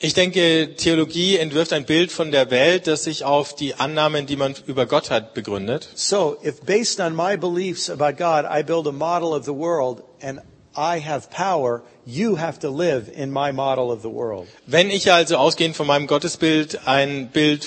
Ich denke, Theologie entwirft ein Bild von der Welt, das sich auf die Annahmen, die man über Gott hat, begründet. So, if based on my beliefs about God, I build a model of the world and I have power, you have to live in my model of the world. Wenn ich also ausgehend von meinem Gottesbild ein Bild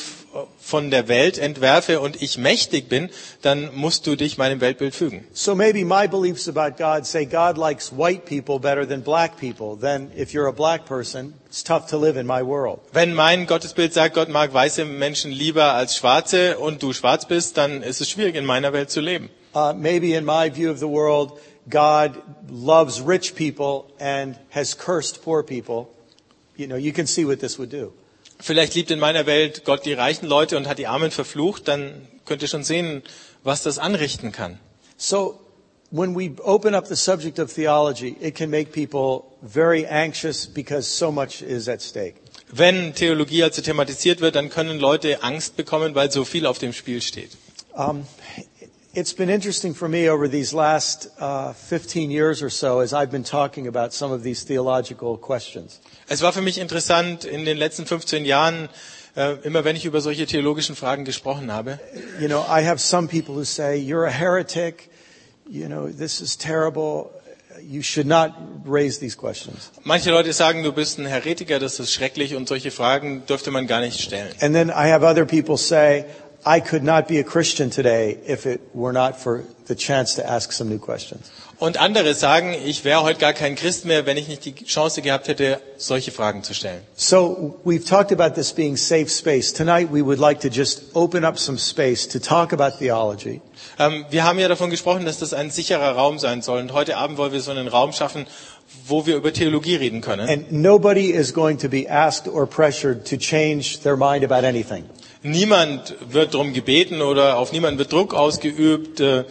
von der Welt entwerfe und ich mächtig bin, dann musst du dich meinem Weltbild fügen. So maybe my beliefs about God say God likes white people better than black people. Then if you're a black person, it's tough to live in my world. Wenn mein Gottesbild sagt, Gott mag weiße Menschen lieber als schwarze und du schwarz bist, dann ist es schwierig, in meiner Welt zu leben. Uh, maybe in my view of the world, God loves rich people and has cursed poor people. You know, you can see what this would do. Vielleicht liebt in meiner Welt Gott die reichen Leute und hat die Armen verflucht, dann könnt ihr schon sehen, was das anrichten kann. So when we open up the subject of theology, it can make people very anxious because so much is at stake. Wenn Theologie also thematisiert wird, dann können Leute Angst bekommen, weil so viel auf dem Spiel steht. Um, it's been interesting for me over these last uh, 15 years or so as I've been talking about some of these theological questions. Es war für mich interessant in den letzten 15 Jahren, äh, immer wenn ich über solche theologischen Fragen gesprochen habe. You know, I have some people who say, you're a heretic, you know, this is terrible, you should not raise these questions. Manche Leute sagen, du bist ein Heretiker, das ist schrecklich und solche Fragen dürfte man gar nicht stellen. And then I have other people say, I could not be a Christian today if it were not for the chance to ask some new questions. Und andere sagen, ich wäre heute gar kein Christ mehr, wenn ich nicht die Chance gehabt hätte, solche Fragen zu stellen. So we've talked about this being safe space. Tonight we would like to just open up some space to talk about theology. Ähm, wir haben ja davon gesprochen, dass das ein sicherer Raum sein soll. Und heute Abend wollen wir so einen Raum schaffen, wo wir über Theologie reden können. And nobody is going to be asked or pressured to change their mind about anything. Niemand wird darum gebeten oder auf niemanden wird Druck ausgeübt, äh,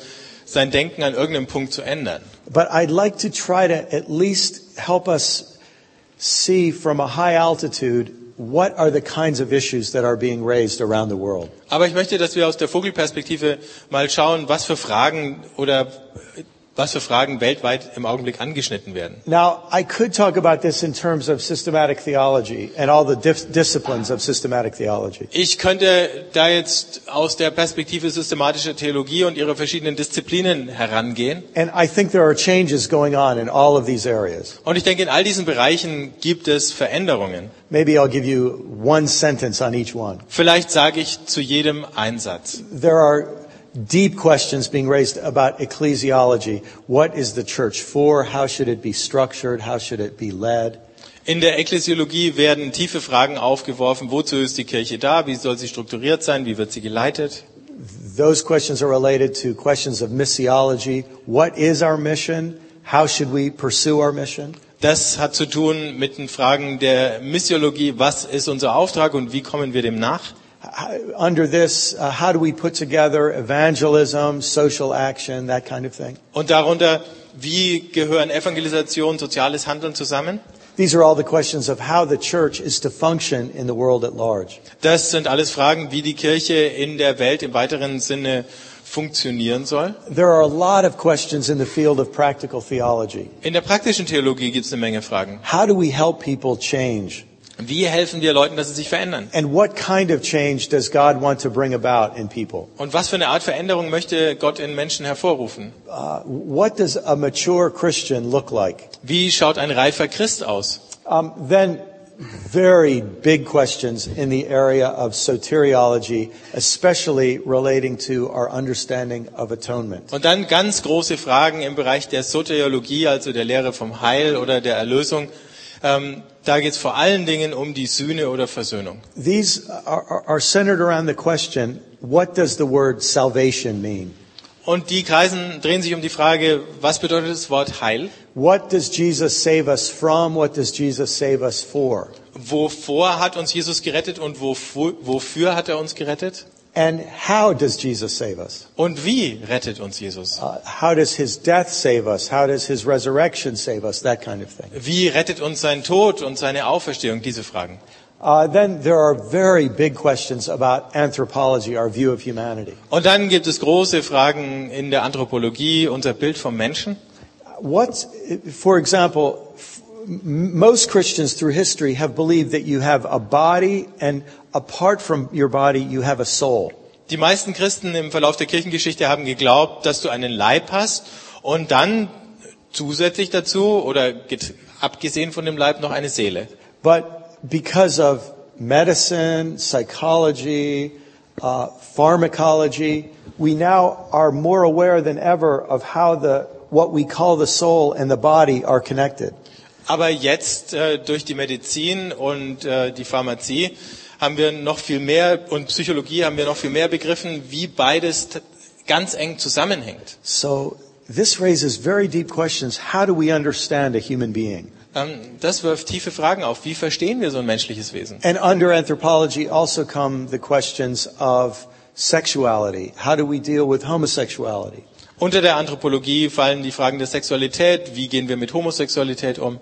sein Denken an irgendeinem Punkt zu ändern. But I'd like to try to at least help us see from a high altitude what are the kinds of issues that are being raised around the world. Aber ich möchte, dass wir aus der Vogelperspektive mal schauen, was für Fragen oder was für Fragen weltweit im Augenblick angeschnitten werden. Now, I could talk about this in terms of systematic theology and all the disciplines of systematic theology. Ich könnte da jetzt aus der Perspektive systematischer Theologie und ihrer verschiedenen Disziplinen herangehen. And I think there are changes going on in all of these areas. Und ich denke, in all diesen Bereichen gibt es Veränderungen. Maybe I'll give you one sentence on each one. Vielleicht sage ich zu jedem Einsatz. There are deep questions being raised about ecclesiology. What is the church for? How should it be structured? How should it be led? In der Ekklesiologie werden tiefe Fragen aufgeworfen. Wozu ist die Kirche da? Wie soll sie strukturiert sein? Wie wird sie geleitet? Those questions are related to questions of missiology. What is our mission? How should we pursue our mission? Das hat zu tun mit den Fragen der Missiologie. Was ist unser Auftrag und wie kommen wir dem nach? Under this, uh, how do we put together evangelism, social action, that kind of thing? Und darunter, wie gehören Evangelisation, soziales Handeln zusammen? These are all the questions of how the church is to function in the world at large. Das sind alles Fragen, wie die Kirche in der Welt im weiteren Sinne funktionieren soll. There are a lot of questions in the field of practical theology. In der praktischen Theologie gibt es eine Menge Fragen. How do we help people change? Wie helfen wir Leuten, dass sie sich verändern? And what kind of change does God want to bring about in people? Und was für eine Art Veränderung möchte Gott in Menschen hervorrufen? Uh, what does a mature Christian look like? Wie schaut ein reifer Christ aus? Um, then, very big questions in the area of soteriology, especially relating to our understanding of atonement. Und dann ganz große Fragen im Bereich der Soteriologie, also der Lehre vom Heil oder der Erlösung. Ähm, da geht es vor allen Dingen um die Sühne oder Versöhnung. These are, are- centered around the question, what does the word salvation mean? Und die Kreisen drehen sich um die Frage, was bedeutet das Wort Heil? What does Jesus save us from? What does Jesus save us for? Wovor hat uns Jesus gerettet und wofür, wofür hat er uns gerettet? And how does Jesus save us? Und wie rettet uns Jesus? Uh, how does his death save us? How does his resurrection save us? That kind of thing. Wie rettet uns sein Tod und seine Auferstehung? Diese Fragen. Uh, then there are very big questions about anthropology, our view of humanity. Und dann gibt es große Fragen in der Anthropologie, unser Bild vom Menschen. What, for example, most Christians through history have believed that you have a body and apart from your body, you have a soul. Die meisten Christen im Verlauf der Kirchengeschichte haben geglaubt, dass du einen Leib hast und dann zusätzlich dazu oder abgesehen von dem Leib noch eine Seele. But because of medicine, psychology, uh, pharmacology, we now are more aware than ever of how the, what we call the soul and the body are connected. Aber jetzt äh, durch die Medizin und äh, die Pharmazie haben wir noch viel mehr und Psychologie haben wir noch viel mehr begriffen, wie beides ganz eng zusammenhängt. So this raises very deep questions. How do we understand a human being? Ähm, das wirft tiefe Fragen auf. Wie verstehen wir so ein menschliches Wesen? And under anthropology also come the questions of sexuality. How do we deal with homosexuality? Unter der Anthropologie fallen die Fragen der Sexualität. Wie gehen wir mit Homosexualität um?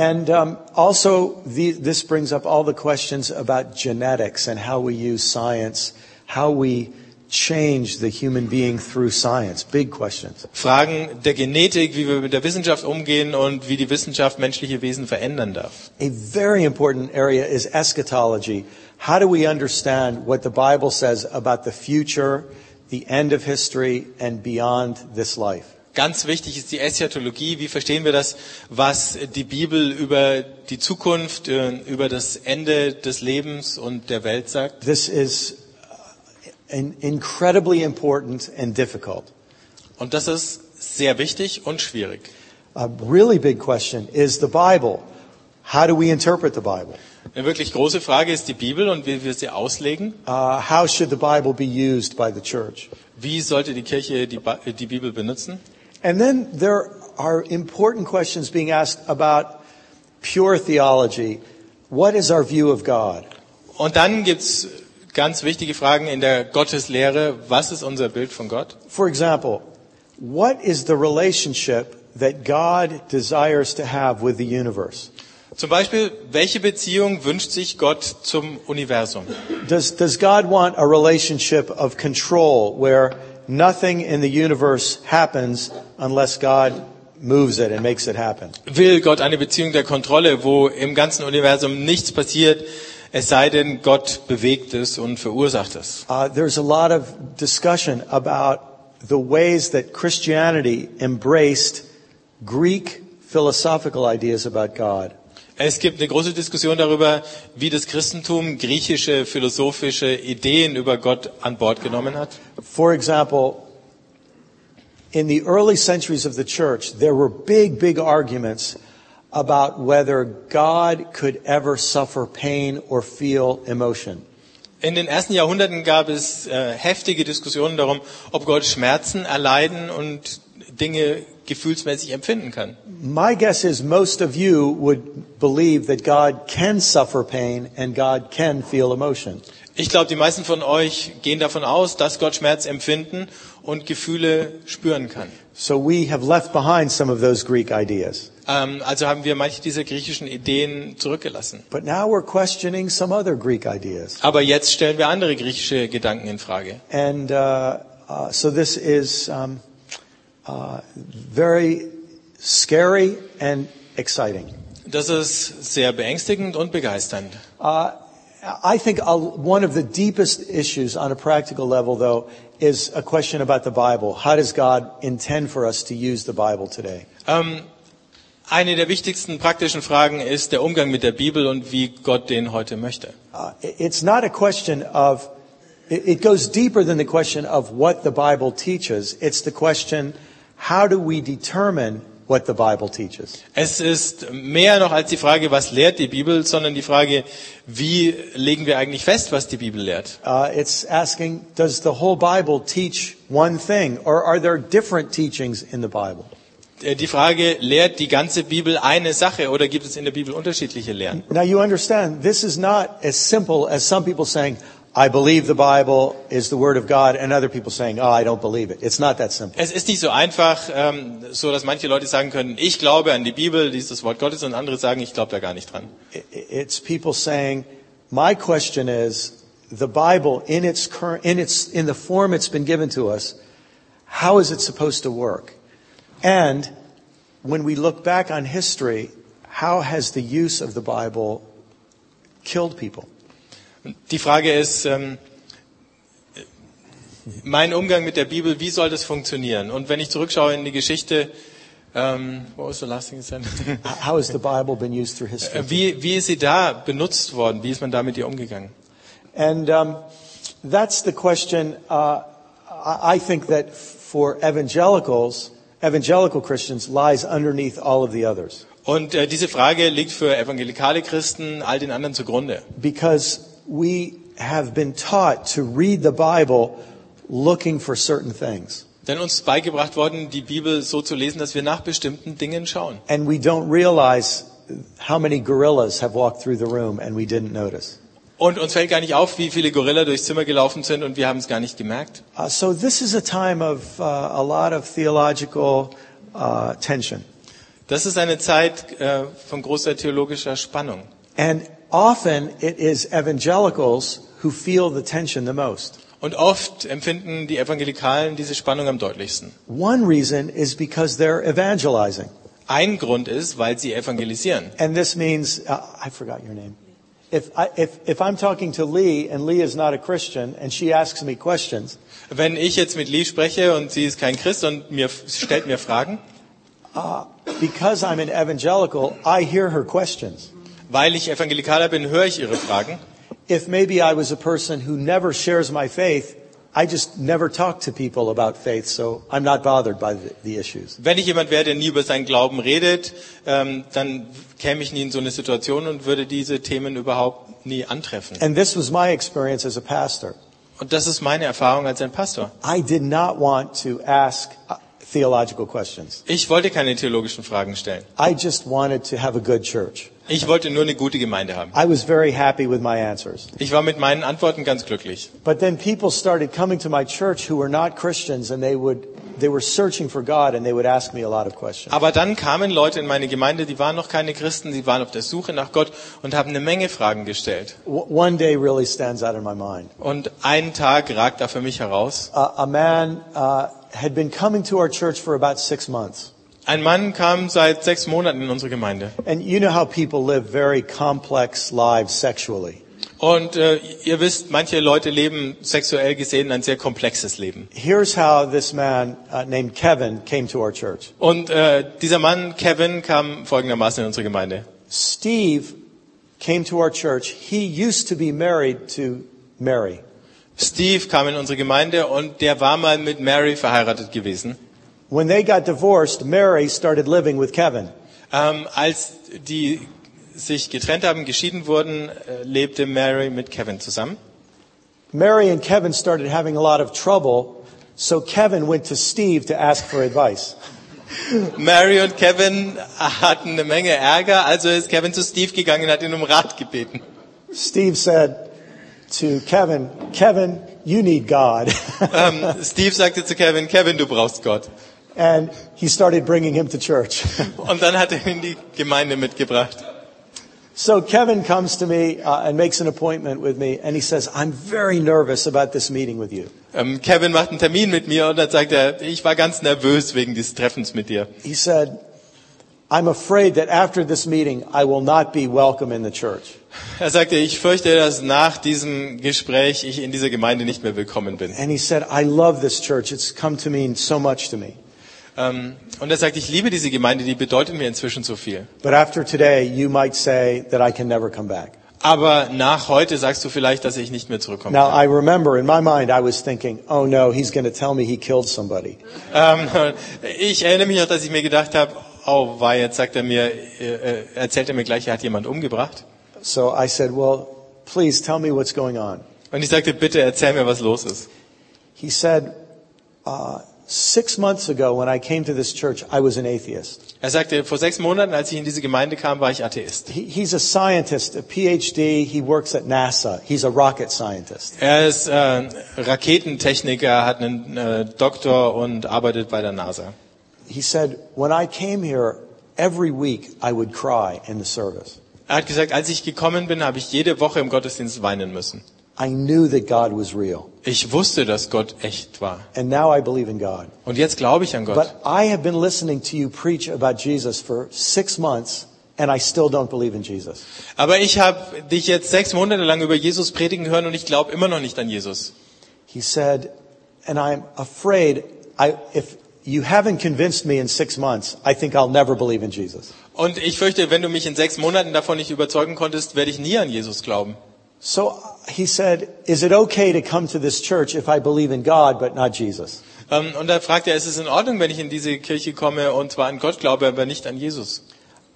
And um, also, the, this brings up all the questions about genetics and how we use science, how we change the human being through science. Big questions. Fragen der Genetik, wie wir mit der Wissenschaft umgehen und wie die Wissenschaft menschliche Wesen verändern darf. A very important area is eschatology. How do we understand what the Bible says about the future, the end of history, and beyond this life? Ganz wichtig ist die Eschatologie. Wie verstehen wir das, was die Bibel über die Zukunft, äh, über das Ende des Lebens und der Welt sagt? This is in- incredibly important and difficult. Und das ist sehr wichtig und schwierig. A really big question is the Bible. How do we interpret the Bible? Eine wirklich große Frage ist die Bibel und wie wir sie auslegen. Uh, how should the Bible be used by the church? Wie sollte die Kirche die, die Bibel benutzen? And then there are important questions being asked about pure theology. What is our view of God? Und dann gibt's ganz wichtige Fragen in der Gotteslehre. Was ist unser Bild von Gott? For example, what is the relationship that God desires to have with the universe? Zum Beispiel, welche Beziehung wünscht sich Gott zum Universum? Does, does God want a relationship of control where nothing in the universe happens unless God moves it and makes it happen? Will Gott eine Beziehung der Kontrolle, wo im ganzen Universum nichts passiert, es sei denn, Gott bewegt es und verursacht es? Uh, there's a lot of discussion about the ways that Christianity embraced Greek philosophical ideas about God. Es gibt eine große Diskussion darüber, wie das Christentum griechische philosophische Ideen über Gott an Bord genommen hat. For example, in the early centuries of the church, there were big, big arguments about whether God could ever suffer pain or feel emotion. In den ersten Jahrhunderten gab es äh, heftige Diskussionen darum, ob Gott Schmerzen erleiden und Dinge gefühlsmäßig empfinden kann. My guess is most of you would believe that God can suffer pain and God can feel emotion. Ich glaube, die meisten von euch gehen davon aus, dass Gott Schmerz empfinden und Gefühle spüren kann. So we have left behind some of those Greek ideas. Ähm, also haben wir manche dieser griechischen Ideen zurückgelassen. But now we're questioning some other Greek ideas. Aber jetzt stellen wir andere griechische Gedanken in Frage. And uh, uh, so this is um, very scary and exciting. Das ist sehr beängstigend und begeisternd. Uh, I think uh, one of the deepest issues on a practical level, though, is a question about the Bible. How does God intend for us to use the Bible today? Ähm, eine der wichtigsten praktischen Fragen ist der Umgang mit der Bibel und wie Gott den heute möchte. Uh, it's not a question of, it goes deeper than the question of what the Bible teaches. It's the question, how do we determine what the Bible teaches? Es ist mehr noch als die Frage, was lehrt die Bibel, sondern die Frage, wie legen wir eigentlich fest, was die Bibel lehrt. Uh, it's asking, does the whole Bible teach one thing, or are there different teachings in the Bible? Äh, Die Frage, lehrt die ganze Bibel eine Sache oder gibt es in der Bibel unterschiedliche Lehren? Now you understand, this is not as simple as some people saying, I believe the Bible is the Word of God, and other people saying, oh, I don't believe it. It's not that simple. Es ist nicht so einfach, ähm, so dass manche Leute sagen können, ich glaube an die Bibel, dies ist das Wort Gottes, und andere sagen, ich glaube da gar nicht dran. It's people saying, my question is, the Bible in its current, in its, in the form it's been given to us, how is it supposed to work? And when we look back on history, how has the use of the Bible killed people? Die Frage ist, ähm, mein Umgang mit der Bibel, wie soll das funktionieren? Und wenn ich zurückschaue in die Geschichte, ähm, what was the last thing you said? How has the Bible been used through history? wie, wie ist sie da benutzt worden? Wie ist man da mit ihr umgegangen? And um, that's the question. Uh, I I think that for evangelicals, evangelical Christians, lies underneath all of the others, Und äh, diese Frage liegt für evangelikale Christen all den anderen zugrunde. because we have been taught to read the Bible looking for certain things, Denn uns beigebracht worden, die Bibel so zu lesen, dass wir nach bestimmten Dingen schauen. and we don't realize how many gorillas have walked through the room and we didn't notice. Und uns fällt gar nicht auf, wie viele Gorilla durchs Zimmer gelaufen sind und wir haben es gar nicht gemerkt. Uh, so this is a time of uh, a lot of theological uh, tension. Das ist eine Zeit äh, von großer theologischer Spannung. And often it is evangelicals who feel the tension the most. Und oft empfinden die Evangelikalen diese Spannung am deutlichsten. One reason is because they're evangelizing. Ein Grund ist, weil sie evangelisieren. And this means, uh, I forgot your name. If, I, if, if I'm talking to Lee and Lee is not a Christian and she asks me questions, Wenn ich jetzt mit Lee spreche und sie ist kein Christ und mir stellt mir Fragen, because I'm an evangelical, I hear her questions. Weil ich Evangelikaler bin, höre ich ihre Fragen. If maybe I was a person who never shares my faith, I just never talk to people about faith, so I'm not bothered by the, the issues. Wenn ich jemand wäre, der nie über seinen Glauben redet, ähm, dann käme ich nie in so eine Situation und würde diese Themen überhaupt nie antreffen. And this was my experience as a pastor. Und das ist meine Erfahrung als ein Pastor. I did not want to ask uh, theological questions. Ich wollte keine theologischen Fragen stellen. I just wanted to have a good church. Ich wollte nur eine gute Gemeinde haben. I was very happy with my answers. Ich war mit meinen Antworten ganz glücklich. But then people started coming to my church who were not Christians and they would they were searching for God and they would ask me a lot of questions. Aber dann kamen Leute in meine Gemeinde, die waren noch keine Christen, die waren auf der Suche nach Gott und haben eine Menge Fragen gestellt. One day really stands out in my mind. Und ein Tag ragt da für mich heraus. Uh, a man uh, had been coming to our church for about six months. Ein Mann kam seit sechs Monaten in unsere Gemeinde. And you know how people live very complex lives sexually. Und äh, ihr wisst, manche Leute leben sexuell gesehen ein sehr komplexes Leben. Here's how this man uh, named Kevin came to our church. Und äh, dieser Mann, Kevin, kam folgendermaßen in unsere Gemeinde. Steve came to our church. He used to be married to Mary. Steve kam in unsere Gemeinde und der war mal mit Mary verheiratet gewesen. When they got divorced, Mary started living with Kevin. Ähm, als die sich getrennt haben, geschieden wurden, äh, lebte Mary mit Kevin zusammen. Mary and Kevin started having a lot of trouble, so Kevin went to Steve to ask for advice. Mary und Kevin hatten eine Menge Ärger, also ist Kevin zu Steve gegangen und hat ihn um Rat gebeten. Steve said to Kevin, Kevin, you need God. Ähm, Steve sagte zu Kevin, Kevin, du brauchst Gott. And he started bringing him to church. Und dann hat er ihn in die Gemeinde mitgebracht. so Kevin comes to me uh, and makes an appointment with me, and he says, I'm very nervous about this meeting with you. Ähm, Kevin macht einen Termin mit mir und dann sagt er, ich war ganz nervös wegen dieses Treffens mit dir. He said, I'm afraid that after this meeting, I will not be welcome in the church. Er sagte, ich fürchte, dass nach diesem Gespräch ich in dieser Gemeinde nicht mehr willkommen bin. And he said, I love this church. It's come to mean so much to me. Ähm, und er sagt, ich liebe diese Gemeinde, die bedeutet mir inzwischen so viel. But after today, you might say that I can never come back. Aber nach heute sagst du vielleicht, dass ich nicht mehr zurückkommen Now. I remember in my mind, I was thinking, oh no, he's going to tell me he killed somebody. Ähm, ich erinnere mich noch, dass ich mir gedacht habe, oh, war jetzt sagt er mir, äh, äh, erzählt er mir gleich, er hat jemand umgebracht. So I said, well, please tell me what's going on. Und ich sagte, bitte erzähl mir, was los ist. He said, uh, six months ago when I came to this church, I was an atheist. Er sagte, vor sechs Monaten, als ich in diese Gemeinde kam, war ich Atheist. He, he's a scientist, a PhD. He works at NASA. He's a rocket scientist. Er ist äh, Raketentechniker, hat einen äh, Doktor und arbeitet bei der NASA. He said, when I came here, every week I would cry in the service. Er hat gesagt, als ich gekommen bin, habe ich jede Woche im Gottesdienst weinen müssen. I knew that God was real. Ich wusste, dass Gott echt war. And now I believe in God. Und jetzt glaube ich an Gott. But I have been listening to you preach about Jesus for six months, and I still don't believe in Jesus. Aber ich habe dich jetzt sechs Monate lang über Jesus predigen hören und ich glaube immer noch nicht an Jesus. He said, and I'm afraid I, if you haven't convinced me in six months, I think I'll never believe in Jesus. Und ich fürchte, wenn du mich in sechs Monaten davon nicht überzeugen konntest, werde ich nie an Jesus glauben. So he said, is it okay to come to this church if I believe in God but not Jesus? Ähm, Und da fragt er, ist es in Ordnung, wenn ich in diese Kirche komme und zwar an Gott glaube, aber nicht an Jesus?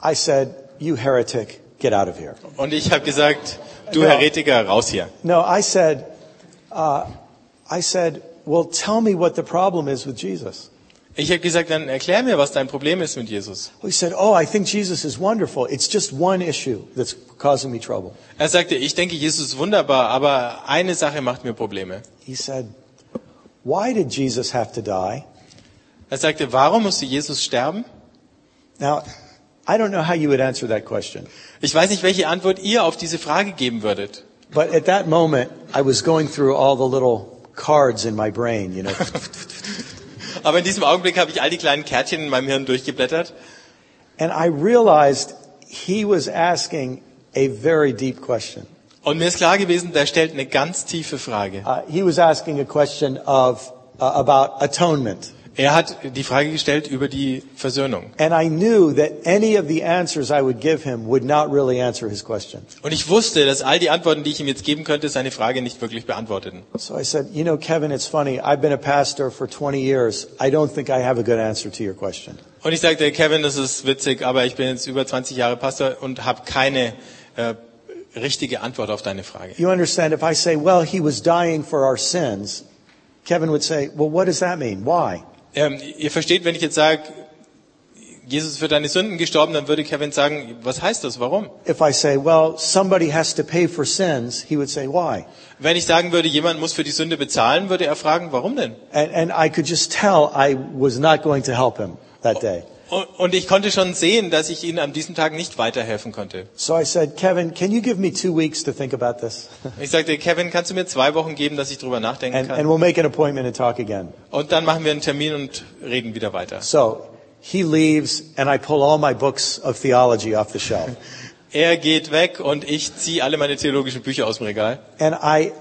I said, you heretic, get out of here. Und ich habe gesagt, du Ja. Heretiker, raus hier. No, I said, uh, I said, well, tell me what the problem is with Jesus. Ich habe gesagt, dann erklär mir, was dein Problem ist mit Jesus. He said, oh, I think Jesus is wonderful. It's just one issue that's causing me trouble. Er sagte, ich denke, Jesus ist wunderbar, aber eine Sache macht mir Probleme. He said, why did Jesus have to die? Er sagte, warum musste Jesus sterben? Now, I don't know how you would answer that question. Ich weiß nicht, welche Antwort ihr auf diese Frage geben würdet. But at that moment, I was going through all the little cards in my brain, you know. Aber in diesem Augenblick habe ich all die kleinen Kärtchen in meinem Hirn durchgeblättert and I realized he was asking a very deep question. und mir ist klar gewesen, der stellt eine ganz tiefe Frage. Uh, he was asking a question of, uh, about atonement. Er hat die Frage gestellt über die Versöhnung. And I knew that any of the answers I would give him would not really answer his question. Und ich wusste, dass all die Antworten, die ich ihm jetzt geben könnte, seine Frage nicht wirklich beantworteten. So I said, you know, Kevin, it's funny. I've been a pastor for 20 years. I don't think I have a good answer to your question. Und ich sagte, Kevin, das ist witzig, aber ich bin jetzt über 20 Jahre Pastor und habe keine äh, richtige Antwort auf deine Frage. You understand, if I say, well, he was dying for our sins, Kevin would say, well, what does that mean? Why? Ähm, ihr versteht, wenn ich jetzt sage, Jesus ist für deine Sünden gestorben, dann würde Kevin sagen, was heißt das? Warum? If I say, well, somebody has to pay for sins, he would say, why? Wenn ich sagen würde, jemand muss für die Sünde bezahlen, würde er fragen, warum denn? And, and I could just tell I was not going to help him that day. Und- ich konnte schon sehen, dass ich ihnen an diesem Tag nicht weiterhelfen konnte. So I said, Kevin, can you give me two weeks to think about this? Ich sagte, Kevin, kannst du mir zwei Wochen geben, dass ich drüber nachdenken And, and kann? we'll make an appointment and talk again. Und dann machen wir einen Termin und reden wieder weiter. So he leaves and I pull all my books of theology off the shelf. Er geht weg und ich ziehe alle meine theologischen Bücher aus dem Regal. And I,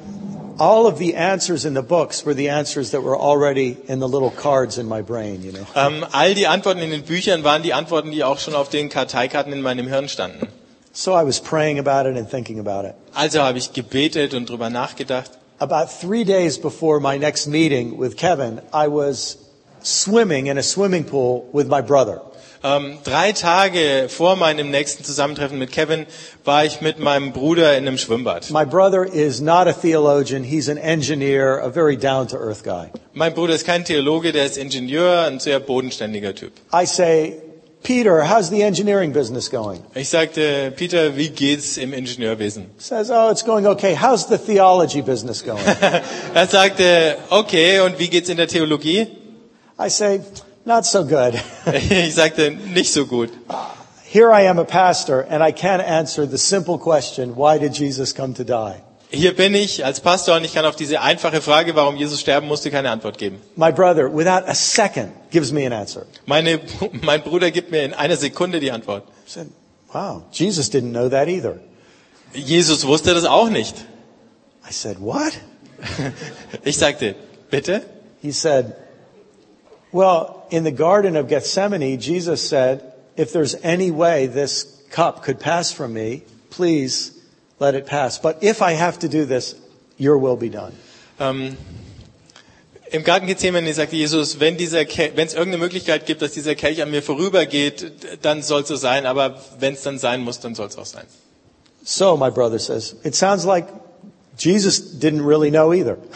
all of the answers in the books were the answers that were already in the little cards in my brain, you know. Ähm, all die Antworten in den Büchern waren die Antworten, die auch schon auf den Karteikarten in meinem Hirn standen. So I was praying about it and thinking about it. Also habe ich gebetet und drüber nachgedacht. About three days before my next meeting with Kevin, I was swimming in a swimming pool with my brother. Ähm, drei Tage vor meinem nächsten Zusammentreffen mit Kevin war ich mit meinem Bruder in einem Schwimmbad. My brother is not a theologian. He's an engineer, a very down to earth guy. Mein Bruder ist kein Theologe, der ist Ingenieur, ein sehr bodenständiger Typ. I say, Peter, how's the engineering business going? Ich sagte, Peter, wie geht's im Ingenieurwesen? Says, oh, it's going okay. How's the theology business going? Er sagte, okay, und wie geht's in der Theologie? I say, not so good. Ich sagte, nicht so gut. Here I am a pastor and I can't answer the simple question, why did Jesus come to die? Hier bin ich als Pastor und ich kann auf diese einfache Frage, warum Jesus sterben musste, keine Antwort geben. My brother, without a second, gives me an answer. Meine, mein Bruder gibt mir in einer Sekunde die Antwort. I said, wow, Jesus didn't know that either. Jesus wusste das auch nicht. I said, what? Ich sagte, bitte? He said, well, in the Garden of Gethsemane, Jesus said, if there's any way this cup could pass from me, please let it pass. But if I have to do this, your will be done. Ähm, Im Garten Gethsemane sagte Jesus, wenn dieser wenn es irgendeine Möglichkeit gibt, dass dieser Kelch an mir vorübergeht, dann soll es so sein, aber wenn es dann sein muss, dann soll es auch sein. So, my brother says, it sounds like Jesus didn't really know either.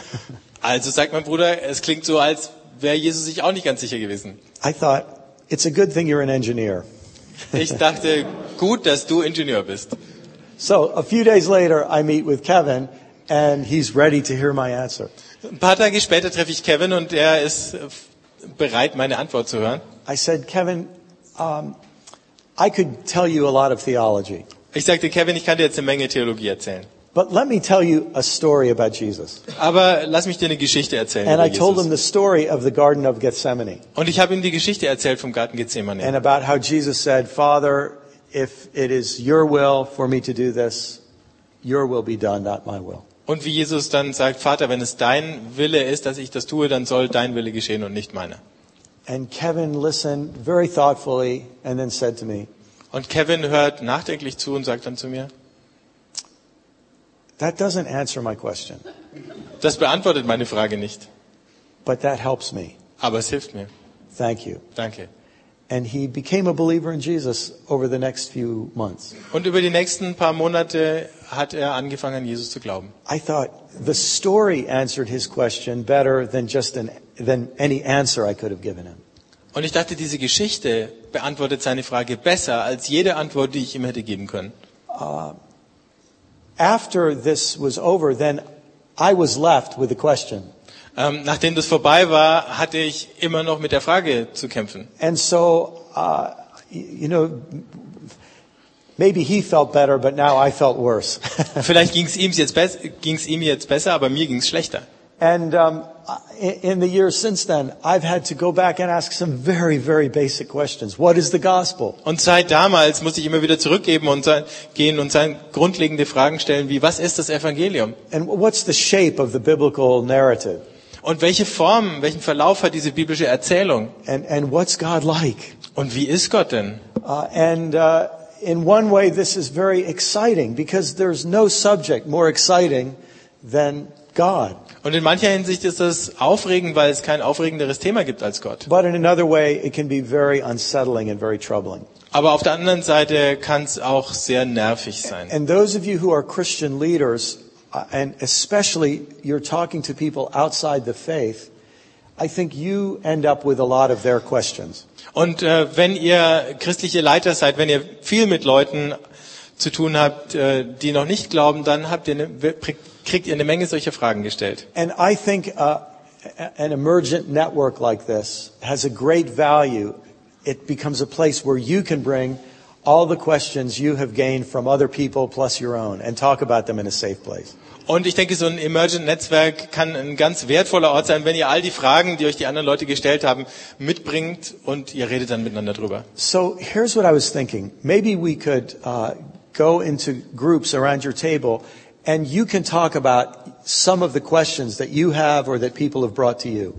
Also sagt mein Bruder, es klingt so, als wäre Jesus sich auch nicht ganz sicher gewesen. I thought, it's a good thing you're an engineer. Ich dachte, gut, dass du Ingenieur bist. So, a few days later, I meet with Kevin, and he's ready to hear my answer. Ein paar Tage später treffe ich Kevin und er ist äh, bereit, meine Antwort zu hören. I said, Kevin, um, I could tell you a lot of theology, Ich sagte, Kevin, ich kann dir jetzt eine Menge Theologie erzählen. But let me tell you a story about Jesus. Aber lass mich dir eine Geschichte erzählen. And I told him Jesus. the story of the Garden of Gethsemane Und ich habe ihm die Geschichte erzählt vom Garten Gethsemane. and about how Jesus said, Father, if it is your will for me to do this, your will be done, not my will. Und wie Jesus dann sagt, Vater, wenn es dein Wille ist, dass ich das tue, dann soll dein Wille geschehen und nicht meiner. And Kevin listened very thoughtfully and then said to me, Und Kevin hört nachdenklich zu und sagt dann zu mir, That doesn't answer my question, das beantwortet meine Frage nicht, but that helps me. aber es hilft mir. Thank you. Danke. And he became a believer in Jesus over the next few months. Und über die nächsten paar Monate hat er angefangen, an Jesus zu glauben. I thought the story answered his question better than just an, than any answer I could have given him. Und ich dachte, diese Geschichte beantwortet seine Frage besser als jede Antwort, die ich ihm hätte geben können. After this was over, then I was left with the question. Ähm, nachdem das vorbei war, hatte ich immer noch mit der Frage zu kämpfen. And so, uh, you know, maybe he felt better, but now I felt worse. Vielleicht ging es ihm jetzt, ging's ihm jetzt besser, aber mir ging es schlechter. And um, in, the years since then, I've had to go back and ask some very, very basic questions. What is the gospel? Und seit damals muss ich immer wieder zurückgeben und sein, gehen und sein grundlegende Fragen stellen, wie was ist das Evangelium? And what's the shape of the biblical narrative? Und welche Form, welchen Verlauf hat diese biblische Erzählung? And, and what's God like? Und wie ist Gott denn? Uh, and uh, in one way, this is very exciting because there's no subject more exciting than God. Und in mancher Hinsicht ist das aufregend, weil es kein aufregenderes Thema gibt als Gott. But in another way, it can be very unsettling and very troubling. Aber auf der anderen Seite kann es auch sehr nervig sein. And those of you who are Christian leaders, uh, and especially you're talking to people outside the faith, I think you end up with a lot of their questions. Und äh, wenn ihr christliche Leiter seid, wenn ihr viel mit Leuten zu tun habt, äh, die noch nicht glauben, dann habt ihr eine, kriegt ihr eine Menge solcher Fragen gestellt. And I think uh, an emergent network like this has a great value. It becomes a place where you can bring all the questions you have gained from other people plus your own and talk about them in a safe place. Und ich denke, so ein Emergent Netzwerk kann ein ganz wertvoller Ort sein, wenn ihr all die Fragen, die euch die anderen Leute gestellt haben, mitbringt und ihr redet dann miteinander drüber. So here's what I was thinking. Maybe we could uh, go into groups around your table and you can talk about some of the questions that you have or that people have brought to you.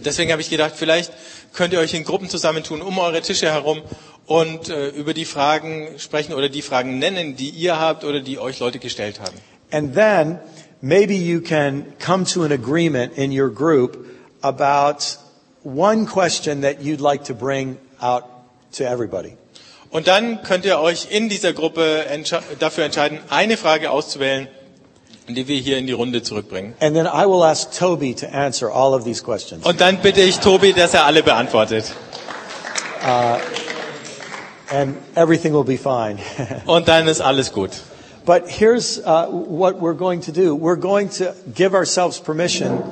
Deswegen habe ich gedacht, vielleicht könnt ihr euch in Gruppen zusammentun um eure Tische herum und äh, über die Fragen sprechen oder die Fragen nennen, die ihr habt oder die euch Leute gestellt haben. And then maybe you can come to an agreement in your group about one question that you'd like to bring out to everybody. Und dann könnt ihr euch in dieser Gruppe entsche dafür entscheiden, eine Frage auszuwählen, die wir hier in die Runde zurückbringen. And then I will ask Toby to answer all of these questions. Und dann bitte ich Tobi, dass er alle beantwortet. And everything will be fine. Und dann ist alles gut. But here's uh, what we're going to do. We're going to give ourselves permission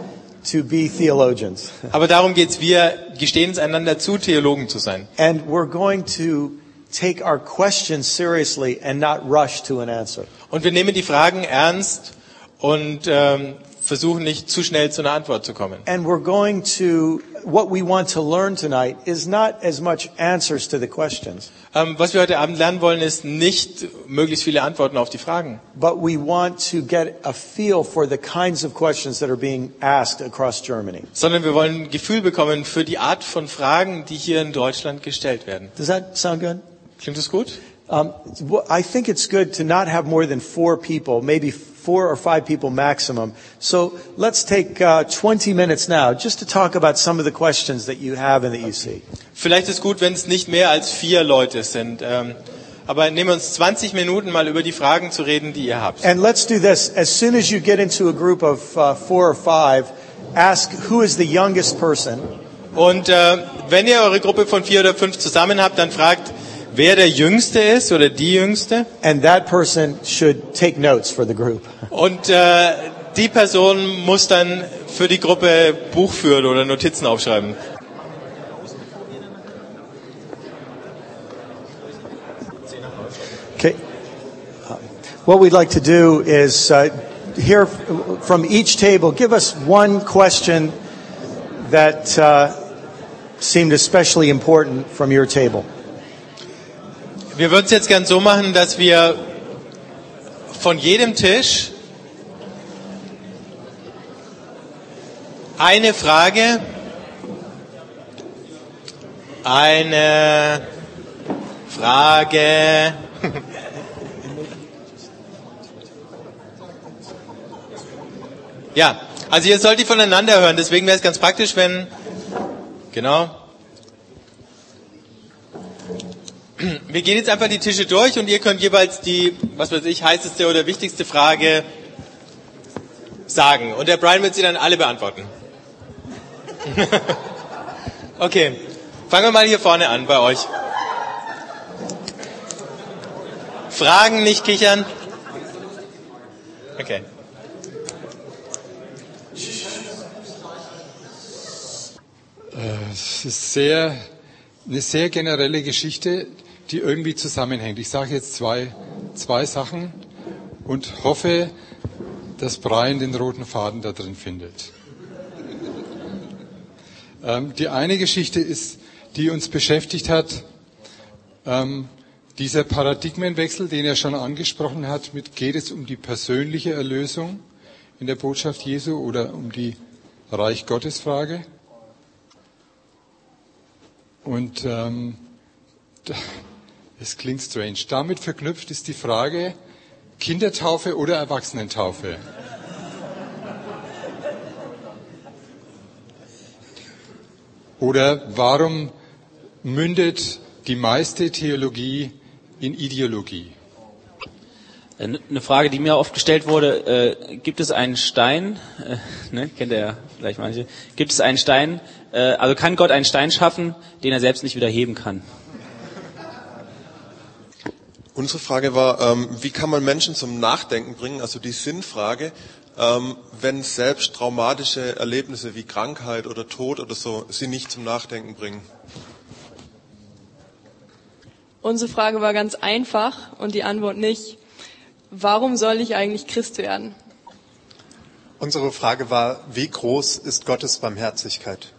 to be theologians. Aber darum geht's. Wir gestehen es einander zu, Theologen zu sein. And we're going to take our questions seriously and not rush to an answer. Und wir nehmen die Fragen ernst und ähm, versuchen nicht zu schnell zu einer Antwort zu kommen. And we're going to, what we want to learn tonight is not as much answers to the questions, Ähm, was wir heute Abend lernen wollen, ist nicht möglichst viele Antworten auf die Fragen, but we want to get a feel for the kinds of questions that are being asked across Germany. sondern wir wollen ein Gefühl bekommen für die Art von Fragen, die hier in Deutschland gestellt werden. Does that sound good? Klingt das gut? Um, I think it's good to not have more than four people, maybe four or five people maximum. So let's take uh, 20 minutes now just to talk about some of the questions that you have and that you see. Vielleicht ist gut, wenn es nicht mehr als vier Leute sind. Ähm, aber nehmen wir uns 20 Minuten mal über die Fragen zu reden, die ihr habt. And let's do this. As soon as you get into a group of uh, four or five, ask who is the youngest person. Und äh, wenn ihr eure Gruppe von vier oder fünf zusammen habt, dann fragt, wer der Jüngste ist oder die Jüngste. And that person should take notes for the group. Und äh, die Person muss dann für die Gruppe Buch führen oder Notizen aufschreiben. Okay. Uh, What we'd like to do is uh, hear from each table. Give us one question that uh, seemed especially important from your table. Wir würden es jetzt gern so machen, dass wir von jedem Tisch eine Frage, eine Frage. Ja, also ihr sollt die voneinander hören, deswegen wäre es ganz praktisch, wenn, genau. Wir gehen jetzt einfach die Tische durch und ihr könnt jeweils die, was weiß ich, heißeste oder wichtigste Frage sagen. Und der Brian wird sie dann alle beantworten. okay, fangen wir mal hier vorne an bei euch. Fragen, nicht kichern. Okay. Es ist sehr, eine sehr generelle Geschichte, die irgendwie zusammenhängt. Ich sage jetzt zwei, zwei Sachen und hoffe, dass Brian den roten Faden da drin findet. Ähm, die eine Geschichte ist, die uns beschäftigt hat, ähm, dieser Paradigmenwechsel, den er schon angesprochen hat, mit geht es um die persönliche Erlösung in der Botschaft Jesu oder um die Reich Gottes Frage? Und ähm, es klingt strange. Damit verknüpft ist die Frage Kindertaufe oder Erwachsenentaufe. Oder warum mündet die meiste Theologie in Ideologie? Eine äh, Frage, die mir oft gestellt wurde, äh, gibt es einen Stein, äh, ne, kennt ihr ja vielleicht manche, gibt es einen Stein, äh, also kann Gott einen Stein schaffen, den er selbst nicht wieder heben kann? Unsere Frage war, ähm, wie kann man Menschen zum Nachdenken bringen, also die Sinnfrage, ähm, wenn selbst traumatische Erlebnisse wie Krankheit oder Tod oder so sie nicht zum Nachdenken bringen? Unsere Frage war ganz einfach und die Antwort nicht. Warum soll ich eigentlich Christ werden? Unsere Frage war, wie groß ist Gottes Barmherzigkeit?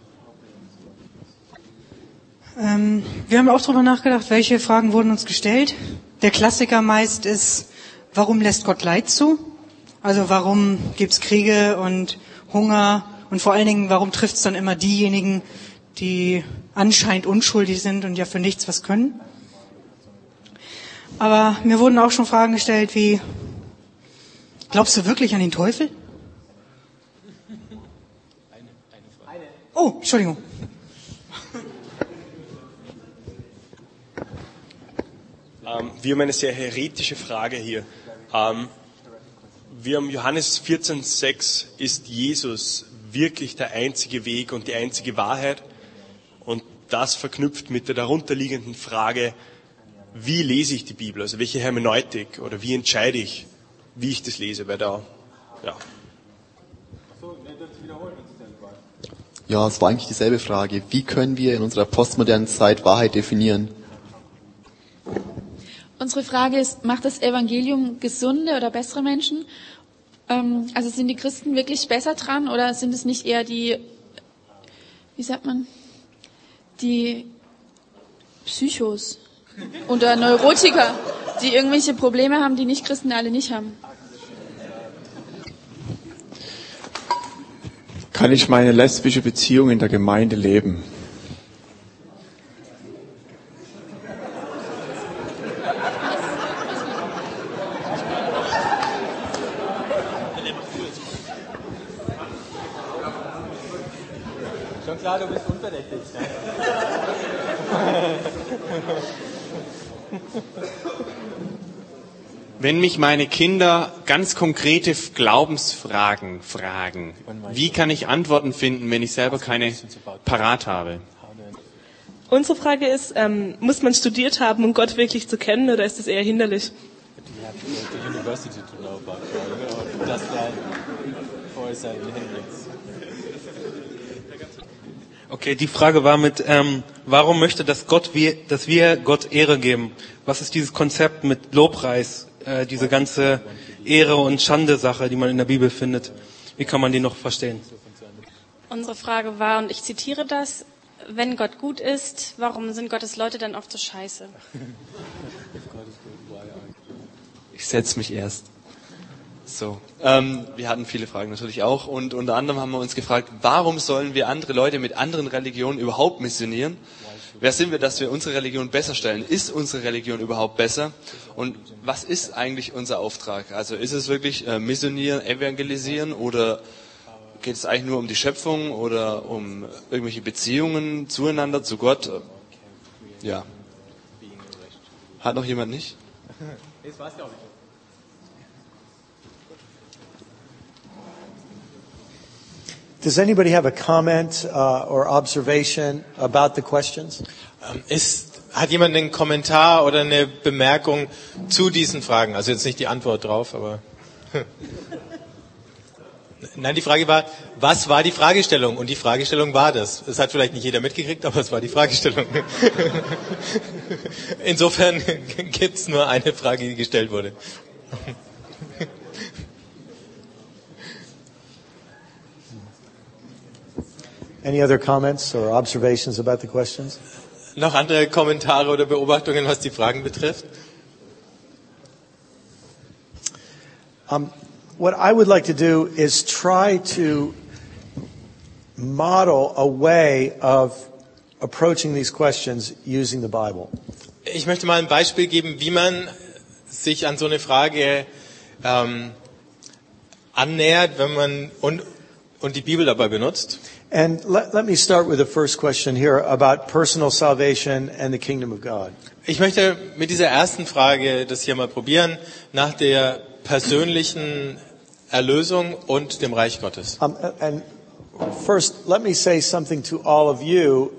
Ähm, wir haben auch darüber nachgedacht, welche Fragen wurden uns gestellt. Der Klassiker meist ist, warum lässt Gott Leid zu? Also warum gibt's Kriege und Hunger? Und vor allen Dingen, warum trifft's dann immer diejenigen, die anscheinend unschuldig sind und ja für nichts was können? Aber mir wurden auch schon Fragen gestellt wie, glaubst du wirklich an den Teufel? Oh, Entschuldigung. Wir haben eine sehr heretische Frage hier. Ähm, wir haben Johannes 14,6 ist Jesus wirklich der einzige Weg und die einzige Wahrheit? Und das verknüpft mit der darunterliegenden Frage, wie lese ich die Bibel? Also welche Hermeneutik oder wie entscheide ich, wie ich das lese? Weil da, ja. Ja, es war eigentlich dieselbe Frage. Wie können wir in unserer postmodernen Zeit Wahrheit definieren? Unsere Frage ist, macht das Evangelium gesunde oder bessere Menschen? Ähm, also sind die Christen wirklich besser dran oder sind es nicht eher die, wie sagt man, die Psychos oder Neurotiker, die irgendwelche Probleme haben, die nicht Christen alle nicht haben? Kann ich meine lesbische Beziehung in der Gemeinde leben? Wenn mich meine Kinder ganz konkrete Glaubensfragen fragen, wie kann ich Antworten finden, wenn ich selber keine parat habe? Unsere Frage ist, ähm, muss man studiert haben, um Gott wirklich zu kennen, oder ist das eher hinderlich? Okay, die Frage war mit, ähm, warum möchte das Gott wir, dass wir Gott Ehre geben? Was ist dieses Konzept mit Lobpreis, äh, diese ganze Ehre und Schande Sache, die man in der Bibel findet? Wie kann man die noch verstehen? Unsere Frage war, und ich zitiere das, wenn Gott gut ist, warum sind Gottes Leute dann oft so scheiße? Ich setze mich erst. So, ähm, wir hatten viele Fragen natürlich auch und unter anderem haben wir uns gefragt, warum sollen wir andere Leute mit anderen Religionen überhaupt missionieren? Wer sind wir, dass wir unsere Religion besser stellen? Ist unsere Religion überhaupt besser? Und was ist eigentlich unser Auftrag? Also ist es wirklich äh, missionieren, evangelisieren oder geht es eigentlich nur um die Schöpfung oder um irgendwelche Beziehungen zueinander, zu Gott? Ja. Hat noch jemand nicht? Das war's, glaube ich. Does anybody have a comment uh, or observation about the questions? Ähm, Ist, hat jemand einen Kommentar oder eine Bemerkung zu diesen Fragen? Also jetzt nicht die Antwort drauf, aber. Nein, die Frage war, was war die Fragestellung? Und die Fragestellung war das. Es hat vielleicht nicht jeder mitgekriegt, aber es war die Fragestellung. Insofern gibt es nur eine Frage, die gestellt wurde. Any other comments or observations about the questions? Noch andere Kommentare oder Beobachtungen, was die Fragen betrifft? Um, what I would like to do is try to model a way of approaching these questions using the Bible. Ich möchte mal ein Beispiel geben, wie man sich an so eine Frage ähm, annähert, wenn man und, und die Bibel dabei benutzt. And let, let me start with the first question here about personal salvation and the kingdom of God. Ich möchte mit dieser ersten Frage das hier mal probieren, nach der persönlichen Erlösung und dem Reich Gottes. Um, and first, let me say something to all of you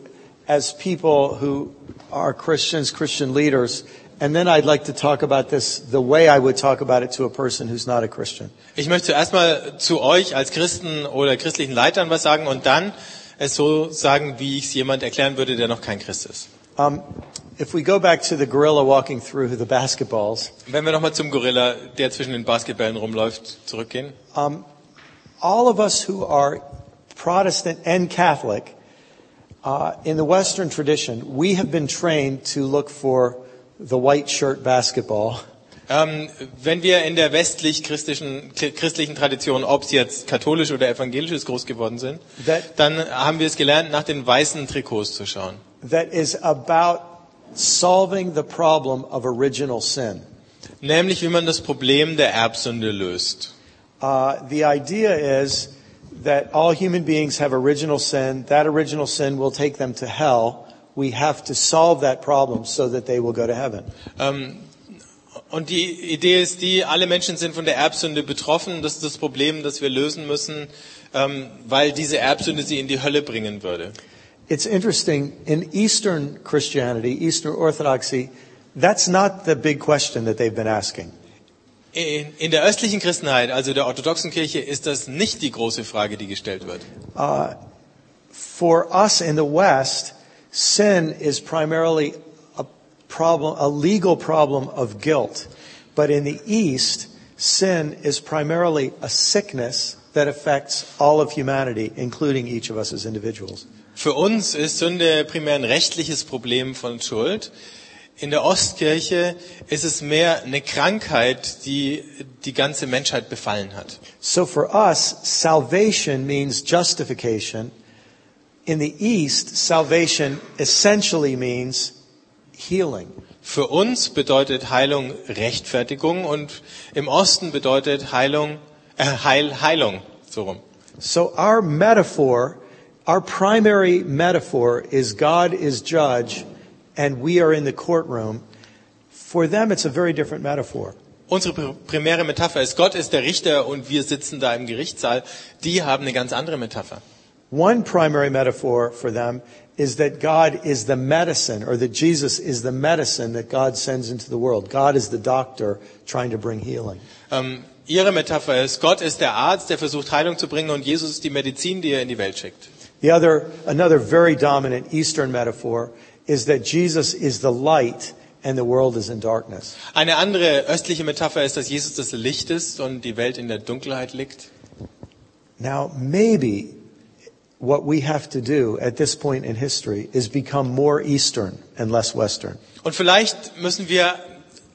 as people who are Christians, Christian leaders, then I'd like to talk about this the way I would talk about it to a person who's not a Christian. Ich möchte erstmal zu euch als Christen oder christlichen Leitern was sagen und dann es so sagen, wie ich es jemand erklären würde, der noch kein Christ ist. Um, if we go back to the gorilla walking through the basketballs, Wenn wir nochmal zum Gorilla, der zwischen den Basketballen rumläuft, zurückgehen. um, all of us who are Protestant and Catholic, uh, in the Western tradition, we have been trained to look for the white shirt basketball. Ähm, wenn wir in der westlich-christlichen christlichen Tradition, ob es jetzt katholisch oder evangelisch ist, groß geworden sind, dann haben wir es gelernt, nach den weißen Trikots zu schauen. that is about solving the problem of original sin. Nämlich, wie man das Problem der Erbsünde löst. Uh, the idea is that all human beings have original sin. That original sin will take them to hell. We have to solve that problem so that they will go to heaven. Ähm, und die Idee ist die, alle Menschen sind von der Erbsünde betroffen. Das ist das Problem, das wir lösen müssen, ähm, weil diese Erbsünde sie in die Hölle bringen würde. It's interesting, in Eastern Christianity, Eastern Orthodoxy, that's not the big question that they've been asking. In, in der östlichen Christenheit, also der orthodoxen Kirche, ist das nicht die große Frage, die gestellt wird. Uh, for us in the West, sin is primarily a problem, a legal problem of guilt. But in the East, sin is primarily a sickness that affects all of humanity, including each of us as individuals. Für uns ist Sünde primär ein rechtliches Problem von Schuld. In der Ostkirche ist es mehr eine Krankheit, die die ganze Menschheit befallen hat. So for us, salvation means justification. In the East, salvation essentially means healing. Für uns bedeutet Heilung Rechtfertigung und im Osten bedeutet Heilung äh, Heil, Heilung so rum. So our metaphor, our primary metaphor is God is judge and we are in the courtroom. For them, it's a very different metaphor. Unsere pr- primäre Metapher ist Gott ist der Richter und wir sitzen da im Gerichtssaal. Die haben eine ganz andere Metapher. One primary metaphor for them is that God is the medicine or that Jesus is the medicine that God sends into the world. God is the doctor trying to bring healing. Ähm, ihre Metapher ist Gott ist der Arzt, der versucht Heilung zu bringen und Jesus ist die Medizin, die er in die Welt schickt. The other, another very dominant Eastern metaphor is that Jesus is the light and the world is in darkness. Eine andere östliche Metapher ist, dass Jesus das Licht ist und die Welt in der Dunkelheit liegt. Now, maybe what we have to do at this point in history is become more Eastern and less Western. Und vielleicht müssen wir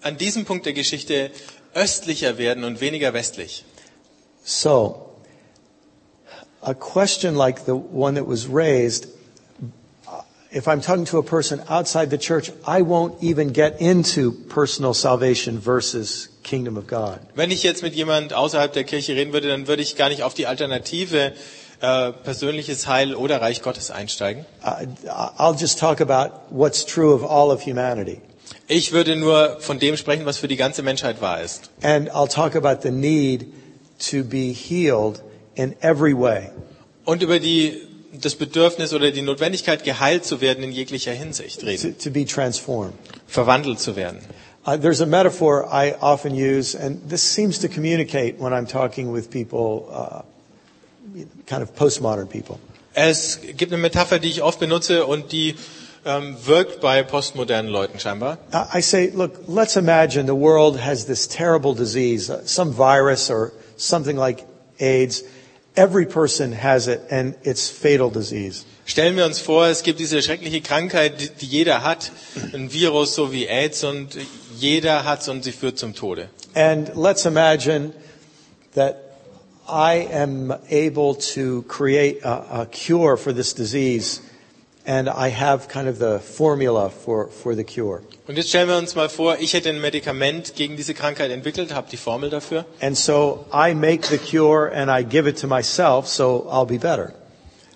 an diesem Punkt der Geschichte östlicher werden und weniger westlich. So, a question like the one that was raised, if I'm talking to a person outside the church, I won't even get into personal salvation versus kingdom of God. Wenn ich jetzt mit jemand außerhalb der Kirche reden würde, dann würde ich gar nicht auf die Alternative äh, persönliches Heil oder Reich Gottes einsteigen. I'll just talk about what's true of all of humanity. Ich würde nur von dem sprechen, was für die ganze Menschheit wahr ist. And I'll talk about the need to be healed in every way. Und über die, das Bedürfnis oder die Notwendigkeit, geheilt zu werden in jeglicher Hinsicht To, reden. to be transformed. Verwandelt zu werden. Uh, there's a metaphor I often use, and this seems to communicate when I'm talking with people, uh, kind of postmodern people. Es gibt eine Metapher, die ich oft benutze und die ähm, wirkt bei postmodernen Leuten scheinbar. I say, look, let's imagine the world has this terrible disease, uh, some virus or something like AIDS. Every person has it, and it's fatal disease. Stellen wir uns vor, es gibt diese schreckliche Krankheit, die jeder hat, ein Virus so wie AIDS und jeder hat es und sie führt zum Tode. And let's imagine that I am able to create a, a cure for this disease, and I have kind of the formula for, for the cure. Und jetzt stellen wir uns mal vor, ich hätte ein Medikament gegen diese Krankheit entwickelt, habe die Formel dafür. And so I make the cure and I give it to myself, so I'll be better.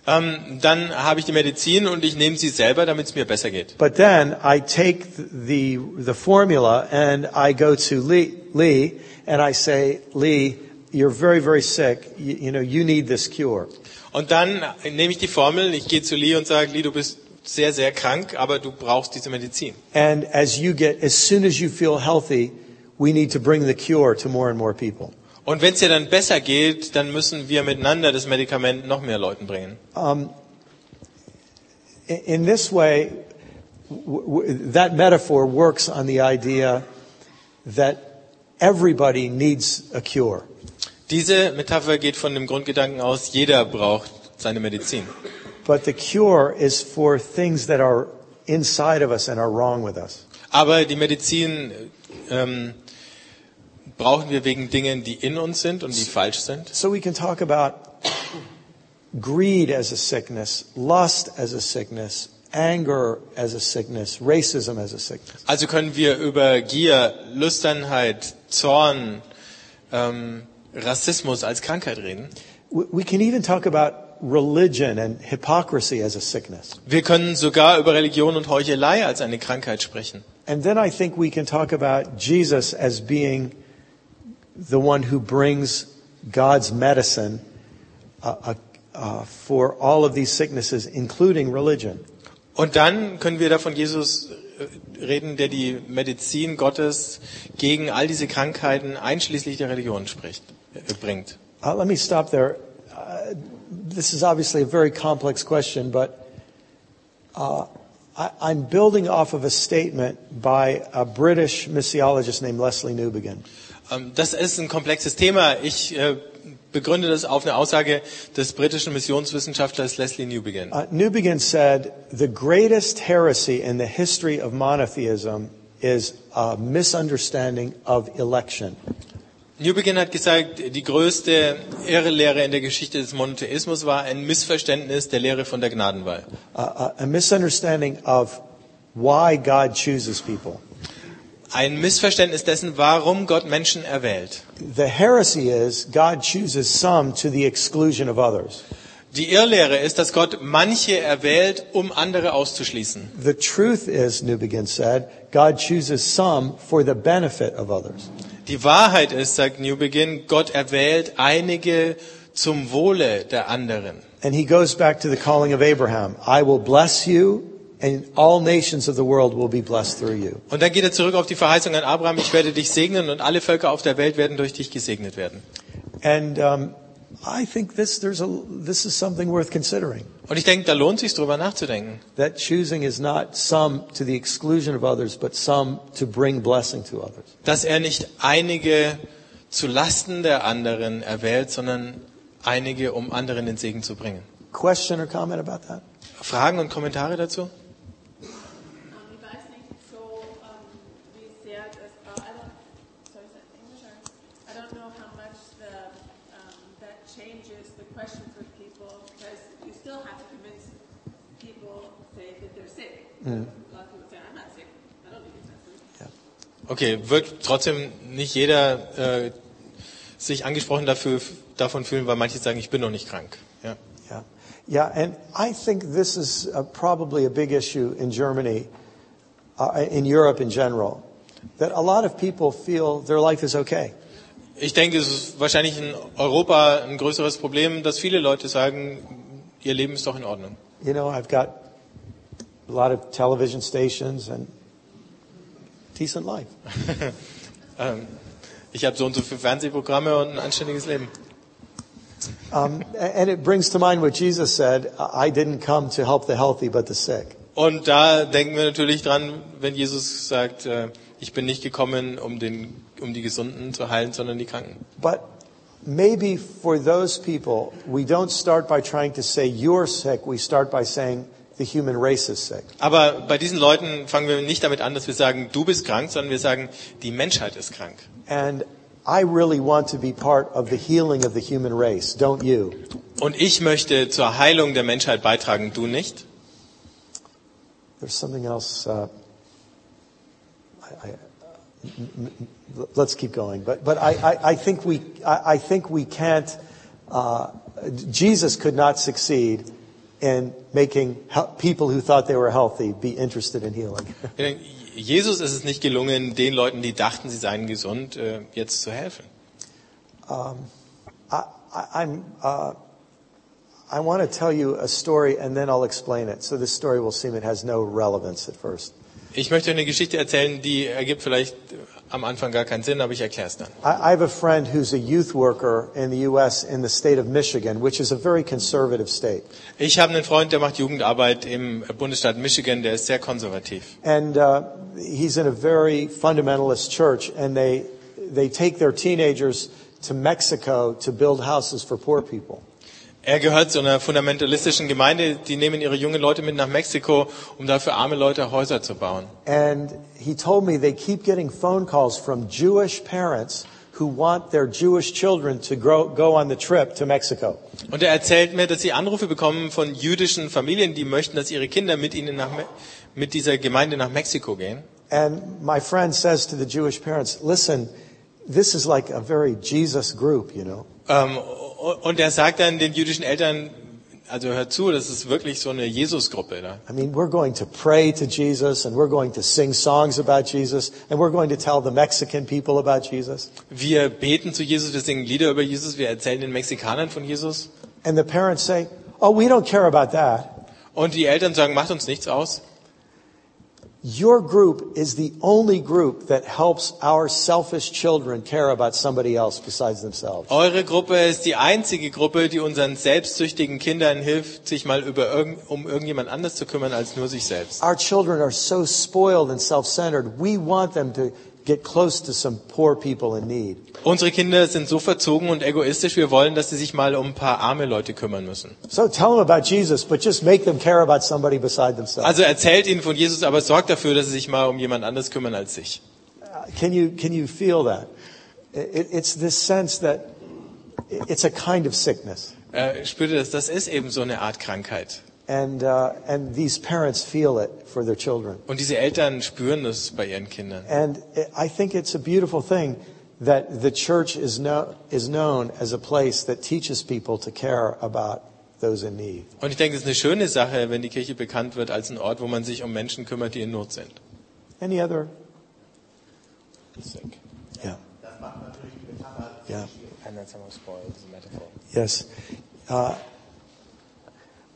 Ähm, dann habe ich die Medizin und ich nehme sie selber, damit es mir besser geht. But then I take the, the formula and I go to Lee, Lee and I say, Lee, you're very, very sick. You, you know, you need this cure. Und dann nehme ich die Formel, ich gehe zu Lee und sage, Lee, du bist sehr, sehr krank, aber du brauchst diese Medizin. And as you get, as soon as you feel healthy, we need to bring the cure to more and more people. Und wenn es dir dann besser geht, dann müssen wir miteinander das Medikament noch mehr Leuten bringen. Um, in, this way, that metaphor works on the idea that everybody needs a cure. Diese Metapher geht von dem Grundgedanken aus, jeder braucht seine Medizin. But the cure is for things that are inside of us and are wrong with us. Aber die Medizin ähm, brauchen wir wegen Dingen, die in uns sind und die falsch sind. So we can talk about greed as a sickness, lust as a sickness, anger as a sickness, racism as a sickness. Also können wir über Gier, Lüsternheit, Zorn, ähm, Rassismus als Krankheit reden. We can even talk about religion and hypocrisy as a sickness. Wir können sogar über Religion und Heuchelei als eine Krankheit sprechen. And then I think we can talk about Jesus as being the one who brings God's medicine uh, uh, uh, for all of these sicknesses, including religion. Und dann können wir da von Jesus äh, reden, der die Medizin Gottes gegen all diese Krankheiten einschließlich der Religion spricht, bringt. Uh, let me stop there. Uh, this is obviously a very complex question, but uh, I, I'm building off of a statement by a British missiologist named Leslie Newbegin. Ähm, Das ist ein komplexes Thema. Ich äh, begründe das auf eine Aussage des britischen Missionswissenschaftlers Leslie Newbegin. Uh, Newbegin said the greatest heresy in the history of monotheism is a misunderstanding of election. Newbegin hat gesagt, die größte Irrlehre in der Geschichte des Monotheismus war ein Missverständnis der Lehre von der Gnadenwahl. A, a misunderstanding of why God chooses people. Ein Missverständnis dessen, warum Gott Menschen erwählt. The heresy is God chooses some to the exclusion of others. Die Irrlehre ist, dass Gott manche erwählt, um andere auszuschließen. The truth is, Newbegin said, God chooses some for the benefit of others. Die Wahrheit ist, sagt Newbegin, Gott erwählt einige zum Wohle der anderen. And he goes back to the calling of Abraham. I will bless you and all nations of the world will be blessed through you. Und dann geht er zurück auf die Verheißung an Abraham, ich werde dich segnen und alle Völker auf der Welt werden durch dich gesegnet werden. And um, I think this, there's a, this is something worth considering. Und ich denke, da lohnt sich drüber nachzudenken. That choosing is not some to the exclusion of others, but some to bring blessing to others. Dass er nicht einige zu Lasten der anderen erwählt, sondern einige, um anderen den Segen zu bringen. question or comment about that? Fragen und Kommentare dazu? I don't know how much the, um, that changes the questions with people because you still have to convince people, say, that they're sick. Mm. A lot of people say, I'm not sick. I don't need medicine. Okay, wird trotzdem nicht jeder äh, sich angesprochen dafür, davon fühlen, weil manche sagen, ich bin noch nicht krank. Ja. Yeah. Yeah, and I think this is uh, probably a big issue in Germany, uh, in Europe in general, that a lot of people feel their life is okay. Ich denke, es ist wahrscheinlich in Europa ein größeres Problem, dass viele Leute sagen, ihr Leben ist doch in Ordnung. You know, I've got a lot of television stations and decent life. Ähm, ich habe so und so viele Fernsehprogramme und ein anständiges Leben. Um, and it brings to mind what Jesus said, I didn't come to help the healthy but the sick. Und da denken wir natürlich dran, wenn Jesus sagt, äh, ich bin nicht gekommen, um, den, um die Gesunden zu heilen, sondern die Kranken. But maybe for those people, we don't start by trying to say you're sick, we start by saying the human race is sick. Aber bei diesen Leuten fangen wir nicht damit an, dass wir sagen, du bist krank, sondern wir sagen, die Menschheit ist krank. And I really want to be part of the healing of the human race, don't you? Und ich möchte zur Heilung der Menschheit beitragen, du nicht? There's something else. Uh, I, I, let's keep going. But but I, I, I think we I, I think we can't. Uh, Jesus could not succeed in making people who thought they were healthy be interested in healing. Jesus ist es nicht gelungen, den Leuten, die dachten, sie seien gesund, äh, jetzt zu helfen. Um, I, I, I'm. Uh, I want to tell you a story and then I'll explain it. So this story will seem it has no relevance at first. Ich möchte eine Geschichte erzählen, die ergibt vielleicht am Anfang gar keinen Sinn, aber ich erkläre es dann. I have a friend who's a youth worker in the U.S. in the state of Michigan, which is a very conservative state. Ich habe einen Freund, der macht Jugendarbeit im Bundesstaat Michigan, der ist sehr konservativ. And uh, he's in a very fundamentalist church, and they, they take their teenagers to Mexico to build houses for poor people. Er gehört zu einer fundamentalistischen Gemeinde, die nehmen ihre jungen Leute mit nach Mexiko, um da für arme Leute Häuser zu bauen. And he told me they keep getting phone calls from Jewish parents who want their Jewish children to grow, go on the trip to Mexico. Und er erzählt mir, dass sie Anrufe bekommen von jüdischen Familien, die möchten, dass ihre Kinder mit ihnen nach, mit dieser Gemeinde nach Mexiko gehen. And my friend says to the Jewish parents, listen, this is like a very Jesus group, you know. Ähm, und er sagt dann den jüdischen Eltern, also hört zu, das ist wirklich so eine Jesusgruppe da. I mean, we're going to pray to Jesus and we're going to sing songs about Jesus and we're going to tell the Mexican people about Jesus. Wir beten zu Jesus, wir singen Lieder über Jesus, wir erzählen den Mexikanern von Jesus. And the parents say, oh, we don't care about that. Und die Eltern sagen, macht uns nichts aus. Your group is the only group that helps our selfish children care about somebody else besides themselves. Eure Gruppe ist die einzige Gruppe, die unseren selbstsüchtigen Kindern hilft, sich mal irgend, um irgendjemand anders zu kümmern als nur sich selbst. Our children are so spoiled and self-centered. We want them to get close to some poor people in need. Unsere Kinder sind so verzogen und egoistisch, wir wollen, dass sie sich mal um ein paar arme Leute kümmern müssen. So tell them about Jesus, but just make them care about somebody beside themselves. Also erzählt ihnen von Jesus, aber sorgt dafür, dass sie sich mal um jemand anders kümmern als sich. Can you, can you feel that? It, it's this sense that it's a kind of sickness. Äh, spürt ihr das? Das ist eben so eine Art Krankheit. And, uh, and these parents feel it for their children. Und diese Eltern spüren das bei ihren Kindern. And I think it's a beautiful thing that the church is, no, is known as a place that teaches people to care about those in need. Und ich denke, es ist eine schöne Sache, wenn die Kirche bekannt wird als ein Ort, wo man sich um Menschen kümmert, die in Not sind. Any other? Yeah. Yeah. Yes. Uh,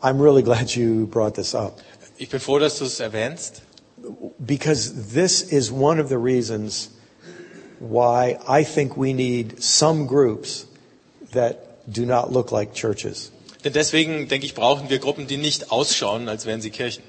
I'm really glad you brought this up Ich bin froh, dass du es erwähnst, because this is one of the reasons why I think we need some groups that do not look like churches. denn deswegen denke ich, brauchen wir Gruppen, die nicht ausschauen, als wären sie Kirchen.